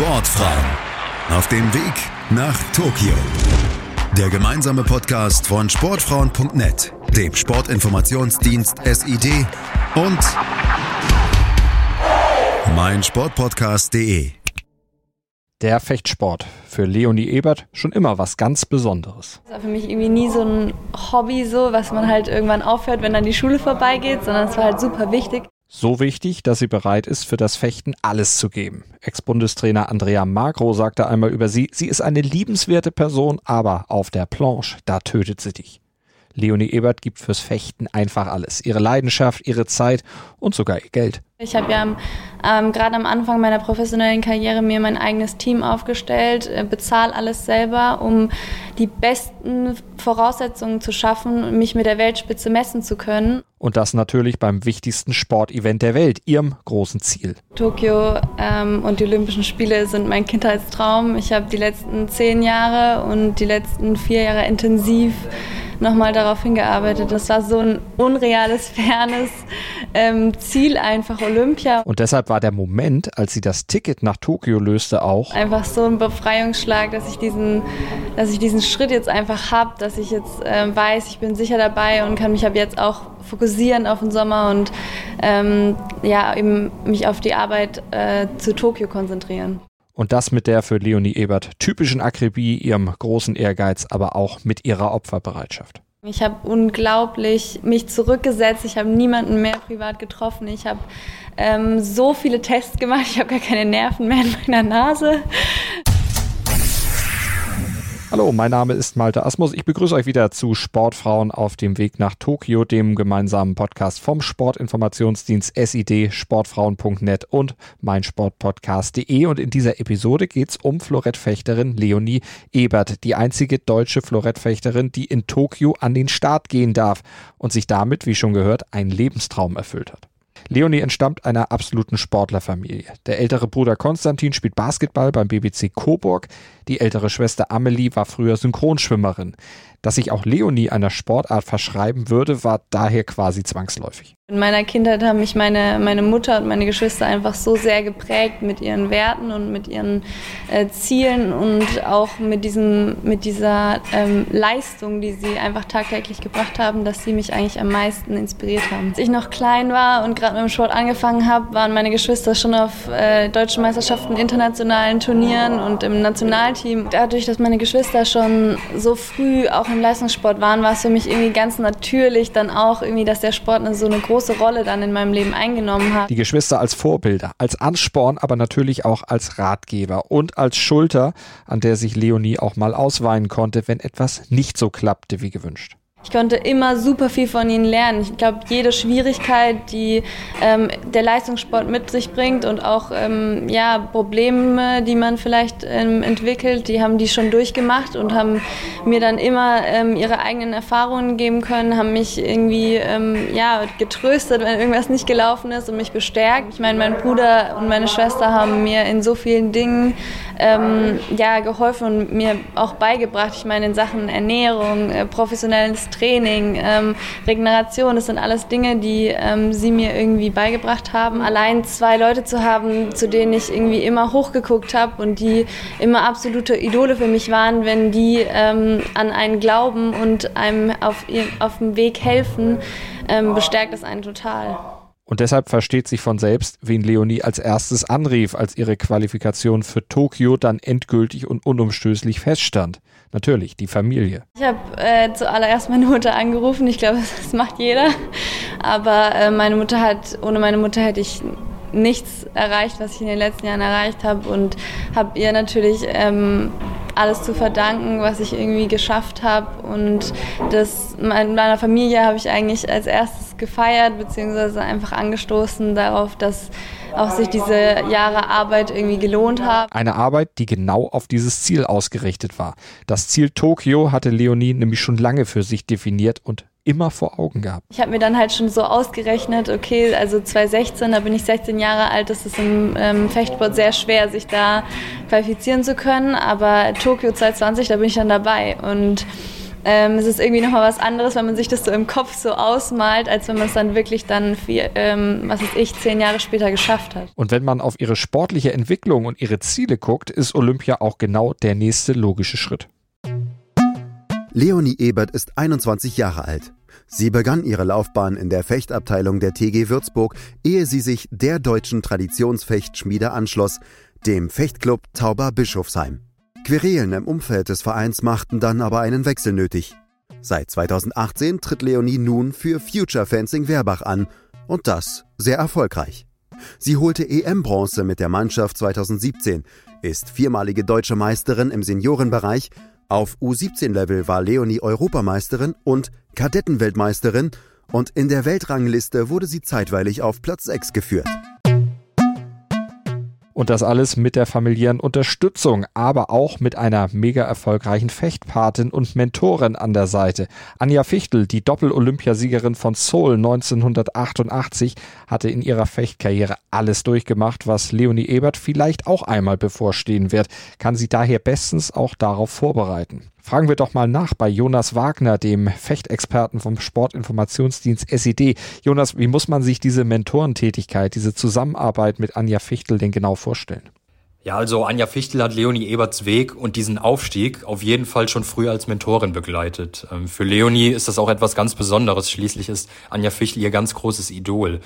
Sportfrauen auf dem Weg nach Tokio. Der gemeinsame Podcast von Sportfrauen.net, dem Sportinformationsdienst SID und meinsportpodcast.de. Der Fechtsport. Für Leonie Ebert schon immer was ganz Besonderes. Das war für mich irgendwie nie so ein Hobby, so, was man halt irgendwann aufhört, wenn dann die Schule vorbeigeht, sondern es war halt super wichtig. So wichtig, dass sie bereit ist, für das Fechten alles zu geben. Ex-Bundestrainer Andrea Magro sagte einmal über sie, sie ist eine liebenswerte Person, aber auf der Planche, da tötet sie dich. Leonie Ebert gibt fürs Fechten einfach alles. Ihre Leidenschaft, ihre Zeit und sogar ihr Geld. Ich habe ja ähm, gerade am Anfang meiner professionellen Karriere mir mein eigenes Team aufgestellt, äh, bezahle alles selber, um die besten Voraussetzungen zu schaffen, mich mit der Weltspitze messen zu können. Und das natürlich beim wichtigsten Sportevent der Welt, ihrem großen Ziel. Tokio ähm, und die Olympischen Spiele sind mein Kindheitstraum. Ich habe die letzten zehn Jahre und die letzten vier Jahre intensiv nochmal darauf hingearbeitet. Das war so ein unreales, fernes ähm, Ziel, einfach Olympia. Und deshalb war der Moment, als sie das Ticket nach Tokio löste, auch einfach so ein Befreiungsschlag, dass ich diesen, dass ich diesen Schritt jetzt einfach habe, dass ich jetzt äh, weiß, ich bin sicher dabei und kann mich ab jetzt auch fokussieren auf den Sommer und ähm, ja, eben mich auf die Arbeit äh, zu Tokio konzentrieren. Und das mit der für Leonie Ebert typischen Akribie, ihrem großen Ehrgeiz, aber auch mit ihrer Opferbereitschaft. Ich habe unglaublich mich zurückgesetzt. Ich habe niemanden mehr privat getroffen. Ich habe ähm, so viele Tests gemacht. Ich habe gar keine Nerven mehr in meiner Nase. Hallo, mein Name ist Malte Asmus. Ich begrüße euch wieder zu Sportfrauen auf dem Weg nach Tokio, dem gemeinsamen Podcast vom Sportinformationsdienst SID, sportfrauen.net und meinsportpodcast.de. Und in dieser Episode geht es um Florettfechterin Leonie Ebert, die einzige deutsche Florettfechterin, die in Tokio an den Start gehen darf und sich damit, wie schon gehört, einen Lebenstraum erfüllt hat. Leonie entstammt einer absoluten Sportlerfamilie. Der ältere Bruder Konstantin spielt Basketball beim BBC Coburg. Die ältere Schwester Amelie war früher Synchronschwimmerin. Dass sich auch Leonie einer Sportart verschreiben würde, war daher quasi zwangsläufig. In meiner Kindheit haben mich meine, meine Mutter und meine Geschwister einfach so sehr geprägt mit ihren Werten und mit ihren äh, Zielen und auch mit, diesem, mit dieser ähm, Leistung, die sie einfach tagtäglich gebracht haben, dass sie mich eigentlich am meisten inspiriert haben. Als ich noch klein war und gerade mit dem Sport angefangen habe, waren meine Geschwister schon auf äh, deutschen Meisterschaften, internationalen Turnieren und im Nationalteam. Dadurch, dass meine Geschwister schon so früh auch im Leistungssport waren, war es für mich irgendwie ganz natürlich dann auch irgendwie, dass der Sport eine, so eine große Rolle dann in meinem Leben eingenommen hat. Die Geschwister als Vorbilder, als Ansporn, aber natürlich auch als Ratgeber und als Schulter, an der sich Leonie auch mal ausweinen konnte, wenn etwas nicht so klappte wie gewünscht. Ich konnte immer super viel von ihnen lernen. Ich glaube, jede Schwierigkeit, die ähm, der Leistungssport mit sich bringt und auch ähm, ja, Probleme, die man vielleicht ähm, entwickelt, die haben die schon durchgemacht und haben mir dann immer ähm, ihre eigenen Erfahrungen geben können, haben mich irgendwie ähm, ja, getröstet, wenn irgendwas nicht gelaufen ist und mich bestärkt. Ich meine, mein Bruder und meine Schwester haben mir in so vielen Dingen ähm, ja, geholfen und mir auch beigebracht. Ich meine, in Sachen Ernährung, äh, professionelles Training, ähm, Regeneration, das sind alles Dinge, die ähm, sie mir irgendwie beigebracht haben. Allein zwei Leute zu haben, zu denen ich irgendwie immer hochgeguckt habe und die immer absolute Idole für mich waren, wenn die ähm, an einen glauben und einem auf, auf dem Weg helfen, ähm, bestärkt das einen total. Und deshalb versteht sich von selbst, wen Leonie als erstes anrief, als ihre Qualifikation für Tokio dann endgültig und unumstößlich feststand. Natürlich, die Familie. Ich habe äh, zuallererst meine Mutter angerufen. Ich glaube, das macht jeder. Aber äh, meine Mutter hat, ohne meine Mutter hätte ich nichts erreicht, was ich in den letzten Jahren erreicht habe und habe ihr natürlich ähm, alles zu verdanken, was ich irgendwie geschafft habe. Und das in meiner Familie habe ich eigentlich als erstes gefeiert, beziehungsweise einfach angestoßen darauf, dass auch sich diese Jahre Arbeit irgendwie gelohnt haben. Eine Arbeit, die genau auf dieses Ziel ausgerichtet war. Das Ziel Tokio hatte Leonie nämlich schon lange für sich definiert und immer vor Augen gehabt. Ich habe mir dann halt schon so ausgerechnet, okay, also 2016, da bin ich 16 Jahre alt, das ist im ähm, Fechtsport sehr schwer, sich da qualifizieren zu können, aber Tokio 2020, da bin ich dann dabei und ähm, es ist irgendwie nochmal was anderes, wenn man sich das so im Kopf so ausmalt, als wenn man es dann wirklich dann, vier, ähm, was weiß ich, zehn Jahre später geschafft hat. Und wenn man auf ihre sportliche Entwicklung und ihre Ziele guckt, ist Olympia auch genau der nächste logische Schritt. Leonie Ebert ist 21 Jahre alt. Sie begann ihre Laufbahn in der Fechtabteilung der TG Würzburg, ehe sie sich der deutschen Traditionsfechtschmiede anschloss, dem Fechtclub Tauber Bischofsheim. Querelen im Umfeld des Vereins machten dann aber einen Wechsel nötig. Seit 2018 tritt Leonie nun für Future Fencing Werbach an und das sehr erfolgreich. Sie holte EM-Bronze mit der Mannschaft 2017, ist viermalige deutsche Meisterin im Seniorenbereich, auf U17-Level war Leonie Europameisterin und Kadettenweltmeisterin und in der Weltrangliste wurde sie zeitweilig auf Platz 6 geführt. Und das alles mit der familiären Unterstützung, aber auch mit einer mega erfolgreichen Fechtpatin und Mentorin an der Seite. Anja Fichtel, die Doppel-Olympiasiegerin von Seoul 1988, hatte in ihrer Fechtkarriere alles durchgemacht, was Leonie Ebert vielleicht auch einmal bevorstehen wird, kann sie daher bestens auch darauf vorbereiten. Fragen wir doch mal nach bei Jonas Wagner, dem Fechtexperten vom Sportinformationsdienst SED. Jonas, wie muss man sich diese Mentorentätigkeit, diese Zusammenarbeit mit Anja Fichtel denn genau vorstellen? Ja, also Anja Fichtel hat Leonie Eberts Weg und diesen Aufstieg auf jeden Fall schon früh als Mentorin begleitet. Ähm, für Leonie ist das auch etwas ganz Besonderes. Schließlich ist Anja Fichtel ihr ganz großes Idol.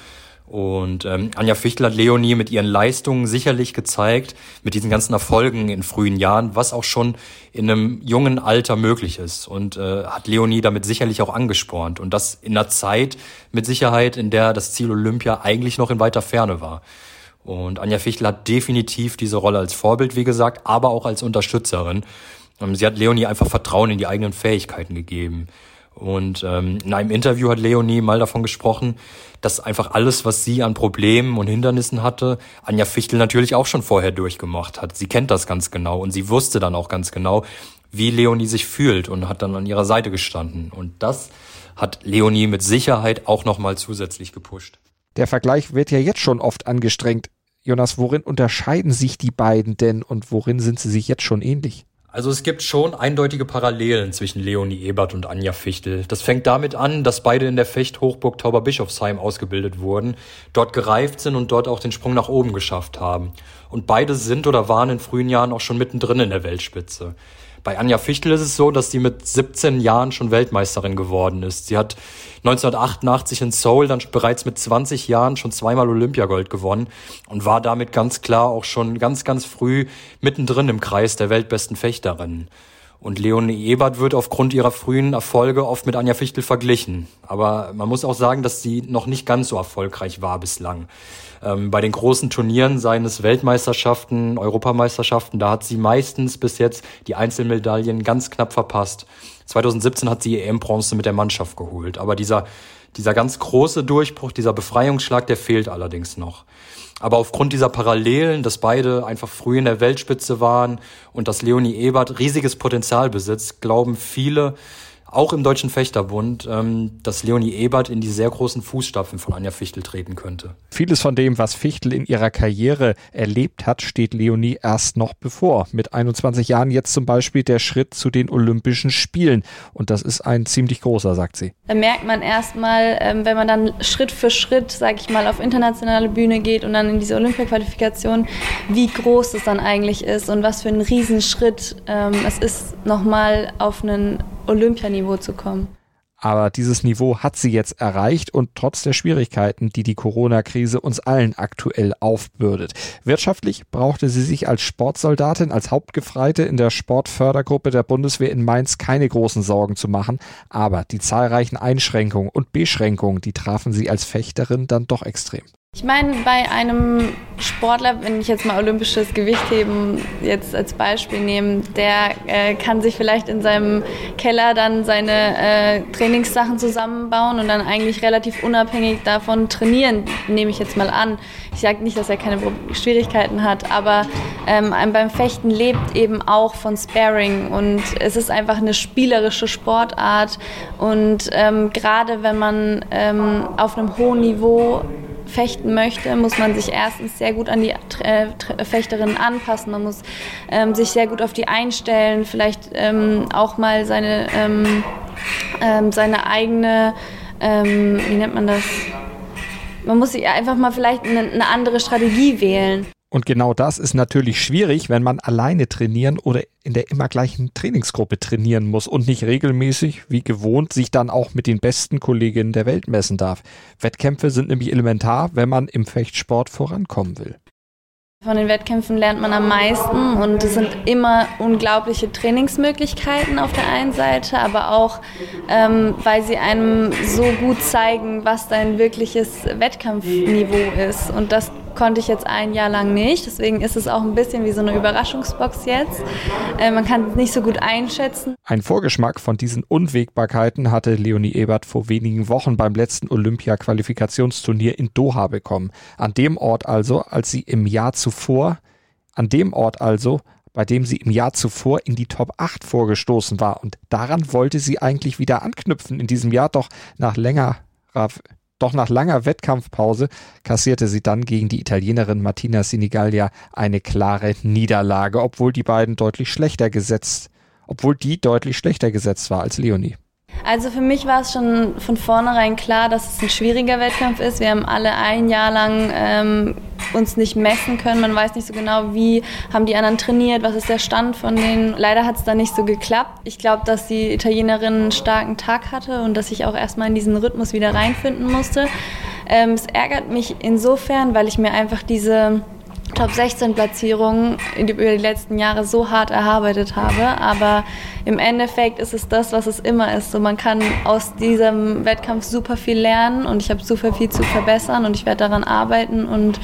Und ähm, Anja Fichtel hat Leonie mit ihren Leistungen sicherlich gezeigt, mit diesen ganzen Erfolgen in frühen Jahren, was auch schon in einem jungen Alter möglich ist. Und äh, hat Leonie damit sicherlich auch angespornt. Und das in einer Zeit mit Sicherheit, in der das Ziel Olympia eigentlich noch in weiter Ferne war. Und Anja Fichtel hat definitiv diese Rolle als Vorbild, wie gesagt, aber auch als Unterstützerin. Ähm, sie hat Leonie einfach Vertrauen in die eigenen Fähigkeiten gegeben. Und ähm, in einem Interview hat Leonie mal davon gesprochen, dass einfach alles, was sie an Problemen und Hindernissen hatte, Anja Fichtel natürlich auch schon vorher durchgemacht hat. Sie kennt das ganz genau und sie wusste dann auch ganz genau, wie Leonie sich fühlt und hat dann an ihrer Seite gestanden. Und das hat Leonie mit Sicherheit auch nochmal zusätzlich gepusht. Der Vergleich wird ja jetzt schon oft angestrengt. Jonas, worin unterscheiden sich die beiden denn und worin sind sie sich jetzt schon ähnlich? Also es gibt schon eindeutige Parallelen zwischen Leonie Ebert und Anja Fichtel. Das fängt damit an, dass beide in der Fechthochburg Tauberbischofsheim ausgebildet wurden, dort gereift sind und dort auch den Sprung nach oben geschafft haben. Und beide sind oder waren in frühen Jahren auch schon mittendrin in der Weltspitze. Bei Anja Fichtel ist es so, dass sie mit 17 Jahren schon Weltmeisterin geworden ist. Sie hat 1988 in Seoul dann bereits mit 20 Jahren schon zweimal Olympiagold gewonnen und war damit ganz klar auch schon ganz, ganz früh mittendrin im Kreis der weltbesten Fechterinnen. Und Leonie Ebert wird aufgrund ihrer frühen Erfolge oft mit Anja Fichtel verglichen. Aber man muss auch sagen, dass sie noch nicht ganz so erfolgreich war bislang. Ähm, bei den großen Turnieren, seien es Weltmeisterschaften, Europameisterschaften, da hat sie meistens bis jetzt die Einzelmedaillen ganz knapp verpasst. 2017 hat sie EM-Bronze mit der Mannschaft geholt. Aber dieser, dieser ganz große Durchbruch, dieser Befreiungsschlag, der fehlt allerdings noch. Aber aufgrund dieser Parallelen, dass beide einfach früh in der Weltspitze waren und dass Leonie Ebert riesiges Potenzial besitzt, glauben viele, auch im Deutschen Fechterbund, ähm, dass Leonie Ebert in die sehr großen Fußstapfen von Anja Fichtel treten könnte. Vieles von dem, was Fichtel in ihrer Karriere erlebt hat, steht Leonie erst noch bevor. Mit 21 Jahren jetzt zum Beispiel der Schritt zu den Olympischen Spielen. Und das ist ein ziemlich großer, sagt sie. Da merkt man erstmal, ähm, wenn man dann Schritt für Schritt, sag ich mal, auf internationale Bühne geht und dann in diese Olympia-Qualifikation, wie groß es dann eigentlich ist und was für ein Riesenschritt ähm, es ist, nochmal auf einen Olympianiveau zu kommen. Aber dieses Niveau hat sie jetzt erreicht und trotz der Schwierigkeiten, die die Corona-Krise uns allen aktuell aufbürdet. Wirtschaftlich brauchte sie sich als Sportsoldatin, als Hauptgefreite in der Sportfördergruppe der Bundeswehr in Mainz keine großen Sorgen zu machen. Aber die zahlreichen Einschränkungen und Beschränkungen, die trafen sie als Fechterin dann doch extrem. Ich meine, bei einem Sportler, wenn ich jetzt mal olympisches Gewichtheben jetzt als Beispiel nehme, der äh, kann sich vielleicht in seinem Keller dann seine äh, Trainingssachen zusammenbauen und dann eigentlich relativ unabhängig davon trainieren, nehme ich jetzt mal an. Ich sage nicht, dass er keine Schwierigkeiten hat, aber ähm, beim Fechten lebt eben auch von Sparring und es ist einfach eine spielerische Sportart und ähm, gerade wenn man ähm, auf einem hohen Niveau fechten möchte, muss man sich erstens sehr gut an die äh, Fechterinnen anpassen. Man muss ähm, sich sehr gut auf die einstellen, vielleicht ähm, auch mal seine, ähm, ähm seine eigene, ähm, wie nennt man das? Man muss sich einfach mal vielleicht eine, eine andere Strategie wählen. Und genau das ist natürlich schwierig, wenn man alleine trainieren oder in der immer gleichen Trainingsgruppe trainieren muss und nicht regelmäßig, wie gewohnt, sich dann auch mit den besten Kolleginnen der Welt messen darf. Wettkämpfe sind nämlich elementar, wenn man im Fechtsport vorankommen will. Von den Wettkämpfen lernt man am meisten und es sind immer unglaubliche Trainingsmöglichkeiten auf der einen Seite, aber auch, ähm, weil sie einem so gut zeigen, was dein wirkliches Wettkampfniveau ist. Und das konnte ich jetzt ein Jahr lang nicht. Deswegen ist es auch ein bisschen wie so eine Überraschungsbox jetzt. Äh, man kann es nicht so gut einschätzen. Ein Vorgeschmack von diesen Unwägbarkeiten hatte Leonie Ebert vor wenigen Wochen beim letzten Olympia-Qualifikationsturnier in Doha bekommen. An dem Ort also, als sie im Jahr zuvor, an dem Ort also, bei dem sie im Jahr zuvor in die Top 8 vorgestoßen war. Und daran wollte sie eigentlich wieder anknüpfen in diesem Jahr, doch nach längerer doch nach langer Wettkampfpause kassierte sie dann gegen die Italienerin Martina Sinigalia eine klare Niederlage, obwohl die beiden deutlich schlechter gesetzt, obwohl die deutlich schlechter gesetzt war als Leonie. Also für mich war es schon von vornherein klar, dass es ein schwieriger Wettkampf ist. Wir haben alle ein Jahr lang ähm, uns nicht messen können. Man weiß nicht so genau, wie haben die anderen trainiert, was ist der Stand von denen. Leider hat es da nicht so geklappt. Ich glaube, dass die Italienerin einen starken Tag hatte und dass ich auch erstmal in diesen Rhythmus wieder reinfinden musste. Ähm, es ärgert mich insofern, weil ich mir einfach diese Top 16 Platzierungen über die letzten Jahre so hart erarbeitet habe. Aber im Endeffekt ist es das, was es immer ist. So, man kann aus diesem Wettkampf super viel lernen und ich habe super viel zu verbessern und ich werde daran arbeiten und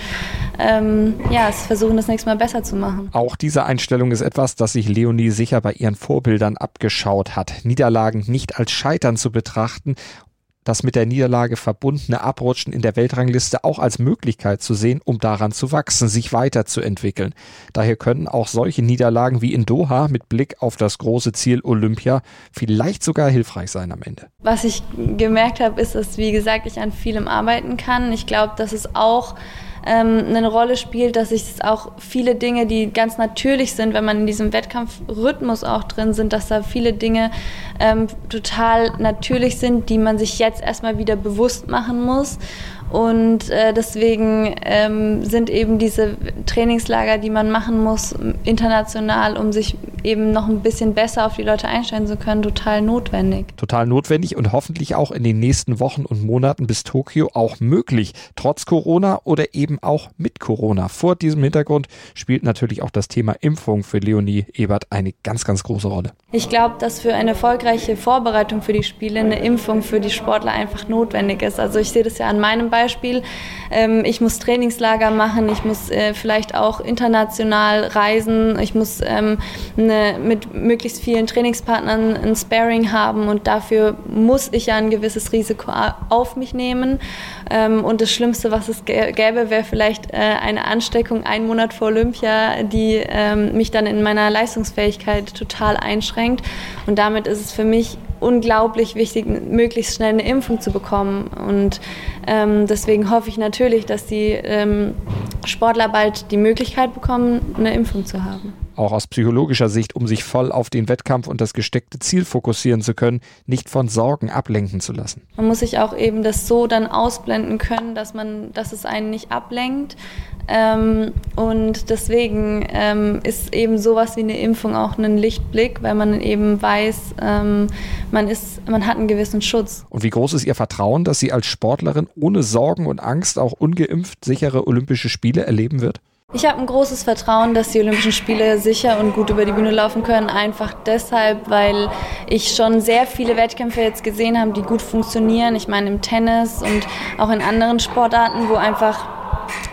ähm, ja, es versuchen, das nächste Mal besser zu machen. Auch diese Einstellung ist etwas, das sich Leonie sicher bei ihren Vorbildern abgeschaut hat. Niederlagen nicht als Scheitern zu betrachten das mit der Niederlage verbundene Abrutschen in der Weltrangliste auch als Möglichkeit zu sehen, um daran zu wachsen, sich weiterzuentwickeln. Daher können auch solche Niederlagen wie in Doha mit Blick auf das große Ziel Olympia vielleicht sogar hilfreich sein am Ende. Was ich gemerkt habe, ist, dass, wie gesagt, ich an vielem arbeiten kann. Ich glaube, dass es auch ähm, eine Rolle spielt, dass ich auch viele Dinge, die ganz natürlich sind, wenn man in diesem Wettkampfrhythmus auch drin sind, dass da viele Dinge ähm, total natürlich sind, die man sich jetzt erstmal wieder bewusst machen muss. Und äh, deswegen ähm, sind eben diese Trainingslager, die man machen muss, international, um sich eben noch ein bisschen besser auf die Leute einstellen zu können, total notwendig. Total notwendig und hoffentlich auch in den nächsten Wochen und Monaten bis Tokio auch möglich, trotz Corona oder eben auch mit Corona. Vor diesem Hintergrund spielt natürlich auch das Thema Impfung für Leonie Ebert eine ganz, ganz große Rolle. Ich glaube, dass für eine erfolgreiche Vorbereitung für die Spiele eine Impfung für die Sportler einfach notwendig ist. Also ich sehe das ja an meinem Beispiel. Ähm, ich muss Trainingslager machen, ich muss äh, vielleicht auch international reisen, ich muss ähm, eine, mit möglichst vielen Trainingspartnern ein Sparing haben und dafür muss ich ja ein gewisses Risiko auf mich nehmen. Ähm, und das Schlimmste, was es gäbe, wäre vielleicht äh, eine Ansteckung einen Monat vor Olympia, die mich dann in meiner Leistungsfähigkeit total einschränkt. Und damit ist es für mich unglaublich wichtig, möglichst schnell eine Impfung zu bekommen. Und ähm, deswegen hoffe ich natürlich, dass die ähm, Sportler bald die Möglichkeit bekommen, eine Impfung zu haben auch aus psychologischer Sicht, um sich voll auf den Wettkampf und das gesteckte Ziel fokussieren zu können, nicht von Sorgen ablenken zu lassen. Man muss sich auch eben das so dann ausblenden können, dass man, dass es einen nicht ablenkt. Ähm, und deswegen ähm, ist eben sowas wie eine Impfung auch ein Lichtblick, weil man eben weiß, ähm, man ist, man hat einen gewissen Schutz. Und wie groß ist Ihr Vertrauen, dass sie als Sportlerin ohne Sorgen und Angst auch ungeimpft sichere Olympische Spiele erleben wird? Ich habe ein großes Vertrauen, dass die Olympischen Spiele sicher und gut über die Bühne laufen können. Einfach deshalb, weil ich schon sehr viele Wettkämpfe jetzt gesehen habe, die gut funktionieren. Ich meine im Tennis und auch in anderen Sportarten, wo einfach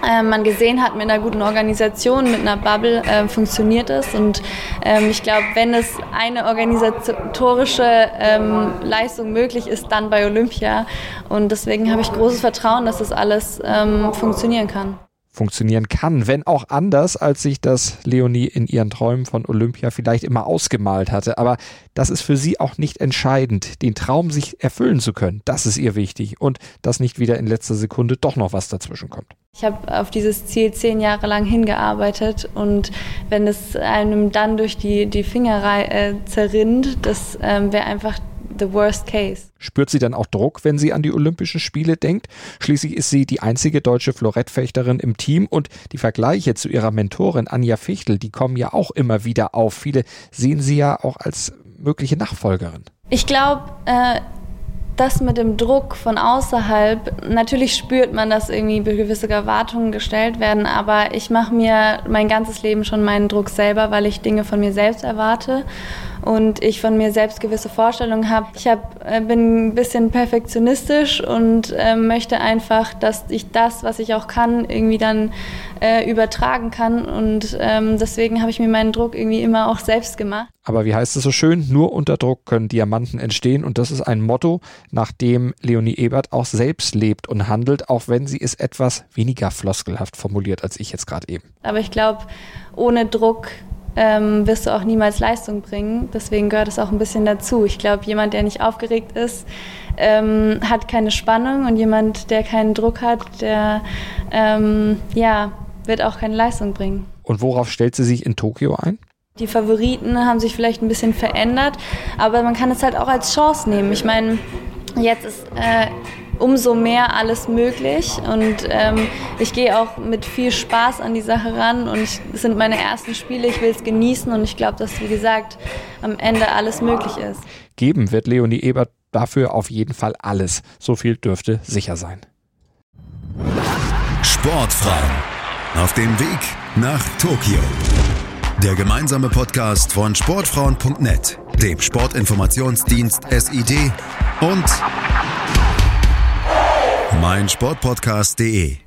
äh, man gesehen hat, mit einer guten Organisation, mit einer Bubble äh, funktioniert es. Und ähm, ich glaube, wenn es eine organisatorische ähm, Leistung möglich ist, dann bei Olympia. Und deswegen habe ich großes Vertrauen, dass das alles ähm, funktionieren kann. Funktionieren kann, wenn auch anders, als sich das Leonie in ihren Träumen von Olympia vielleicht immer ausgemalt hatte. Aber das ist für sie auch nicht entscheidend. Den Traum, sich erfüllen zu können, das ist ihr wichtig und dass nicht wieder in letzter Sekunde doch noch was dazwischen kommt. Ich habe auf dieses Ziel zehn Jahre lang hingearbeitet und wenn es einem dann durch die, die Finger äh, zerrinnt, das ähm, wäre einfach the worst case. Spürt sie dann auch Druck, wenn sie an die Olympischen Spiele denkt? Schließlich ist sie die einzige deutsche Florettfechterin im Team und die Vergleiche zu ihrer Mentorin Anja Fichtel, die kommen ja auch immer wieder auf. Viele sehen sie ja auch als mögliche Nachfolgerin. Ich glaube, äh, das mit dem Druck von außerhalb, natürlich spürt man, dass irgendwie gewisse Erwartungen gestellt werden, aber ich mache mir mein ganzes Leben schon meinen Druck selber, weil ich Dinge von mir selbst erwarte und ich von mir selbst gewisse Vorstellungen habe. Ich hab, äh, bin ein bisschen perfektionistisch und äh, möchte einfach, dass ich das, was ich auch kann, irgendwie dann äh, übertragen kann und ähm, deswegen habe ich mir meinen Druck irgendwie immer auch selbst gemacht. Aber wie heißt es so schön, nur unter Druck können Diamanten entstehen und das ist ein Motto, nach dem Leonie Ebert auch selbst lebt und handelt, auch wenn sie es etwas weniger floskelhaft formuliert als ich jetzt gerade eben. Aber ich glaube, ohne Druck ähm, wirst du auch niemals Leistung bringen. Deswegen gehört es auch ein bisschen dazu. Ich glaube, jemand, der nicht aufgeregt ist, ähm, hat keine Spannung und jemand, der keinen Druck hat, der ähm, ja, wird auch keine Leistung bringen. Und worauf stellt sie sich in Tokio ein? Die Favoriten haben sich vielleicht ein bisschen verändert, aber man kann es halt auch als Chance nehmen. Ich meine, jetzt ist äh, umso mehr alles möglich und ähm, ich gehe auch mit viel Spaß an die Sache ran und es sind meine ersten Spiele, ich will es genießen und ich glaube, dass, wie gesagt, am Ende alles möglich ist. Geben wird Leonie Ebert dafür auf jeden Fall alles. So viel dürfte sicher sein. Sportfrauen auf dem Weg nach Tokio. Der gemeinsame Podcast von Sportfrauen.net, dem Sportinformationsdienst SID und meinsportpodcast.de.